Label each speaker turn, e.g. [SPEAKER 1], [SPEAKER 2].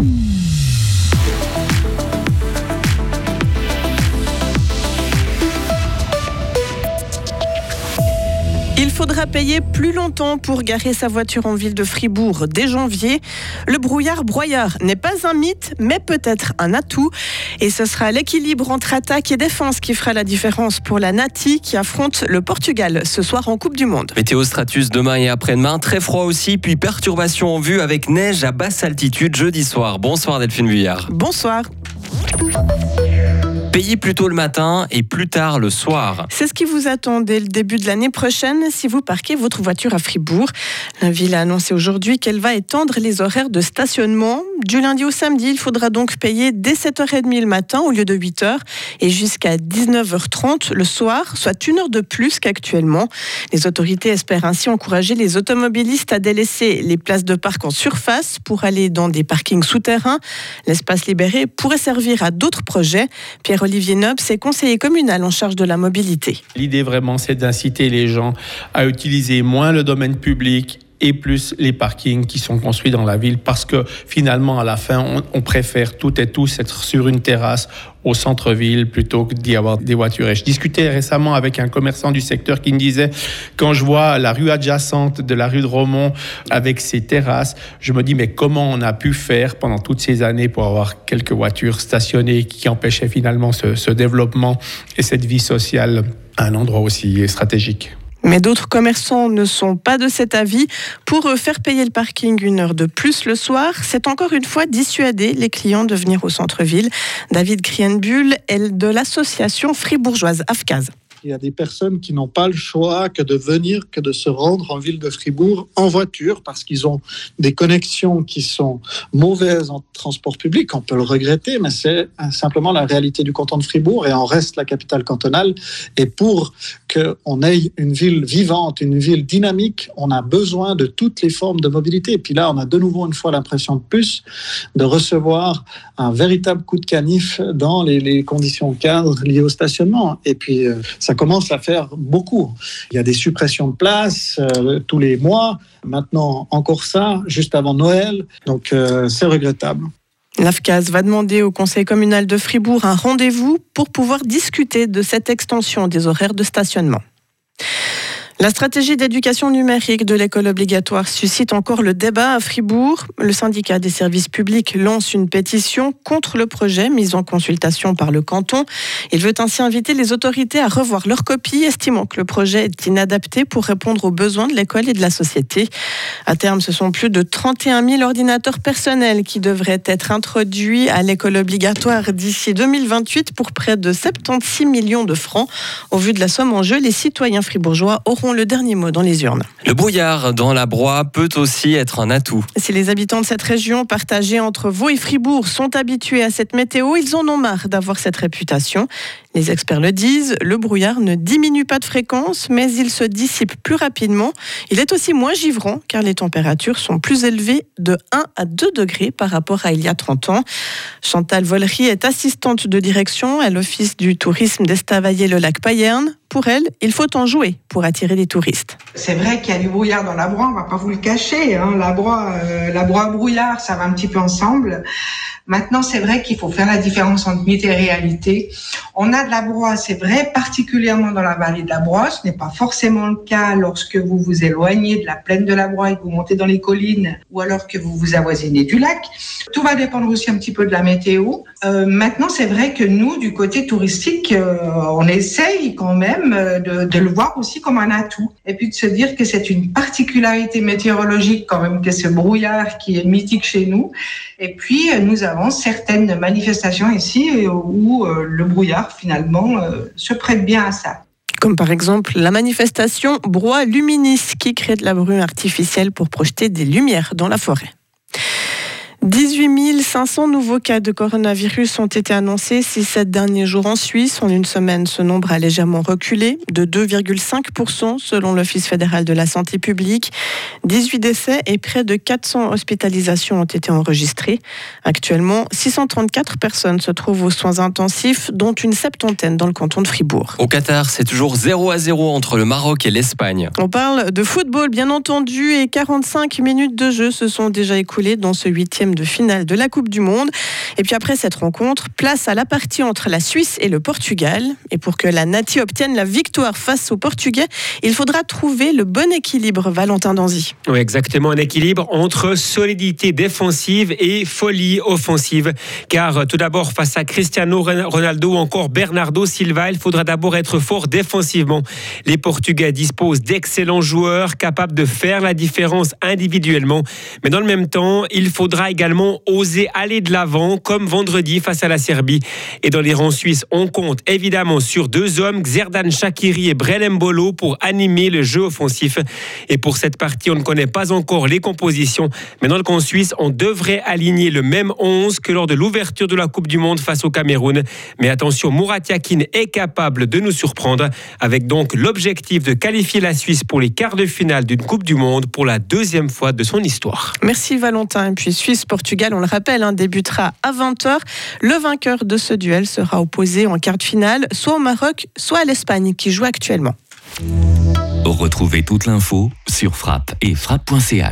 [SPEAKER 1] Il faudra payer plus longtemps pour garer sa voiture en ville de Fribourg dès janvier. Le brouillard broyard n'est pas un mythe, mais peut-être un atout. Et ce sera l'équilibre entre attaque et défense qui fera la différence pour la Nati qui affronte le Portugal ce soir en Coupe du Monde.
[SPEAKER 2] Météo Stratus demain et après-demain, très froid aussi, puis perturbation en vue avec neige à basse altitude jeudi soir. Bonsoir Delphine Vuillard.
[SPEAKER 1] Bonsoir.
[SPEAKER 2] Payer plus tôt le matin et plus tard le soir.
[SPEAKER 1] C'est ce qui vous attend dès le début de l'année prochaine si vous parquez votre voiture à Fribourg. La ville a annoncé aujourd'hui qu'elle va étendre les horaires de stationnement. Du lundi au samedi, il faudra donc payer dès 7h30 le matin au lieu de 8h et jusqu'à 19h30 le soir, soit une heure de plus qu'actuellement. Les autorités espèrent ainsi encourager les automobilistes à délaisser les places de parc en surface pour aller dans des parkings souterrains. L'espace libéré pourrait servir à d'autres projets. Pierre Olivier Nobs est conseiller communal en charge de la mobilité.
[SPEAKER 3] L'idée vraiment, c'est d'inciter les gens à utiliser moins le domaine public et plus les parkings qui sont construits dans la ville parce que finalement à la fin on, préfère toutes et tous être sur une terrasse au centre-ville plutôt que d'y avoir des voitures. Et je discutais récemment avec un commerçant du secteur qui me disait quand je vois la rue adjacente de la rue de Romont avec ses terrasses, je me dis mais comment on a pu faire pendant toutes ces années pour avoir quelques voitures stationnées qui empêchaient finalement ce, ce développement et cette vie sociale à un endroit aussi stratégique?
[SPEAKER 1] Mais d'autres commerçants ne sont pas de cet avis. Pour faire payer le parking une heure de plus le soir, c'est encore une fois dissuader les clients de venir au centre-ville. David Krienbull est de l'association fribourgeoise AFCAS.
[SPEAKER 4] Il y a des personnes qui n'ont pas le choix que de venir, que de se rendre en ville de Fribourg en voiture parce qu'ils ont des connexions qui sont mauvaises en transport public. On peut le regretter, mais c'est simplement la réalité du canton de Fribourg et en reste la capitale cantonale. Et pour qu'on ait une ville vivante, une ville dynamique, on a besoin de toutes les formes de mobilité. Et puis là, on a de nouveau une fois l'impression de plus de recevoir un véritable coup de canif dans les, les conditions cadres liées au stationnement. Et puis, euh, ça commence à faire beaucoup. Il y a des suppressions de places euh, tous les mois. Maintenant, encore ça, juste avant Noël. Donc, euh, c'est regrettable.
[SPEAKER 1] L'AFCAS va demander au Conseil communal de Fribourg un rendez-vous pour pouvoir discuter de cette extension des horaires de stationnement. La stratégie d'éducation numérique de l'école obligatoire suscite encore le débat à Fribourg. Le syndicat des services publics lance une pétition contre le projet mis en consultation par le canton. Il veut ainsi inviter les autorités à revoir leur copie, estimant que le projet est inadapté pour répondre aux besoins de l'école et de la société. À terme, ce sont plus de 31 000 ordinateurs personnels qui devraient être introduits à l'école obligatoire d'ici 2028 pour près de 76 millions de francs. Au vu de la somme en jeu, les citoyens fribourgeois auront le dernier mot dans les urnes.
[SPEAKER 2] Le brouillard dans la broie peut aussi être un atout.
[SPEAKER 1] Si les habitants de cette région partagée entre Vaud et Fribourg sont habitués à cette météo, ils en ont marre d'avoir cette réputation. Les experts le disent, le brouillard ne diminue pas de fréquence, mais il se dissipe plus rapidement. Il est aussi moins givrant car les températures sont plus élevées de 1 à 2 degrés par rapport à il y a 30 ans. Chantal Vollery est assistante de direction à l'Office du tourisme d'Estavayer-le-Lac Payerne. Pour elle, il faut en jouer pour attirer touristes.
[SPEAKER 5] C'est vrai qu'il y a du brouillard dans la broie, on va pas vous le cacher. Hein. La broie, euh, la broie brouillard, ça va un petit peu ensemble. Maintenant, c'est vrai qu'il faut faire la différence entre mythe et réalité. On a de la broie, c'est vrai, particulièrement dans la vallée de la Broye. Ce n'est pas forcément le cas lorsque vous vous éloignez de la plaine de la Broye et que vous montez dans les collines ou alors que vous vous avoisinez du lac. Tout va dépendre aussi un petit peu de la météo. Euh, maintenant, c'est vrai que nous, du côté touristique, euh, on essaye quand même euh, de, de, le voir aussi comme un atout. Et puis de se dire que c'est une particularité météorologique quand même que ce brouillard qui est mythique chez nous. Et puis, nous avons certaines manifestations ici où euh, le brouillard finalement euh, se prête bien à ça
[SPEAKER 1] comme par exemple la manifestation Broie Luminis qui crée de la brume artificielle pour projeter des lumières dans la forêt. 18 500 nouveaux cas de coronavirus ont été annoncés ces sept derniers jours en Suisse. En une semaine, ce nombre a légèrement reculé de 2,5% selon l'Office fédéral de la santé publique. 18 décès et près de 400 hospitalisations ont été enregistrées. Actuellement, 634 personnes se trouvent aux soins intensifs, dont une septantaine dans le canton de Fribourg.
[SPEAKER 2] Au Qatar, c'est toujours 0 à 0 entre le Maroc et l'Espagne.
[SPEAKER 1] On parle de football, bien entendu, et 45 minutes de jeu se sont déjà écoulées dans ce huitième de finale de la Coupe du Monde. Et puis après cette rencontre, place à la partie entre la Suisse et le Portugal. Et pour que la Nati obtienne la victoire face aux Portugais, il faudra trouver le bon équilibre, Valentin Danzy.
[SPEAKER 6] Oui, exactement, un équilibre entre solidité défensive et folie offensive. Car tout d'abord, face à Cristiano Ronaldo ou encore Bernardo Silva, il faudra d'abord être fort défensivement. Les Portugais disposent d'excellents joueurs capables de faire la différence individuellement. Mais dans le même temps, il faudra également oser aller de l'avant, comme vendredi face à la Serbie. Et dans les rangs suisses, on compte évidemment sur deux hommes, Xerdan Shakiri et Brelem Bolo, pour animer le jeu offensif. Et pour cette partie, on ne connaît pas encore les compositions. Mais dans le camp suisse, on devrait aligner le même 11 que lors de l'ouverture de la Coupe du Monde face au Cameroun. Mais attention, Murat Yakin est capable de nous surprendre, avec donc l'objectif de qualifier la Suisse pour les quarts de finale d'une Coupe du Monde pour la deuxième fois de son histoire.
[SPEAKER 1] Merci Valentin. Et puis Suisse-Portugal, on le rappelle, hein, débutera à 20h. Le vainqueur de ce duel sera opposé en quart de finale, soit au Maroc, soit à l'Espagne, qui joue actuellement.
[SPEAKER 7] Retrouvez toute l'info sur frappe et frappe.ch.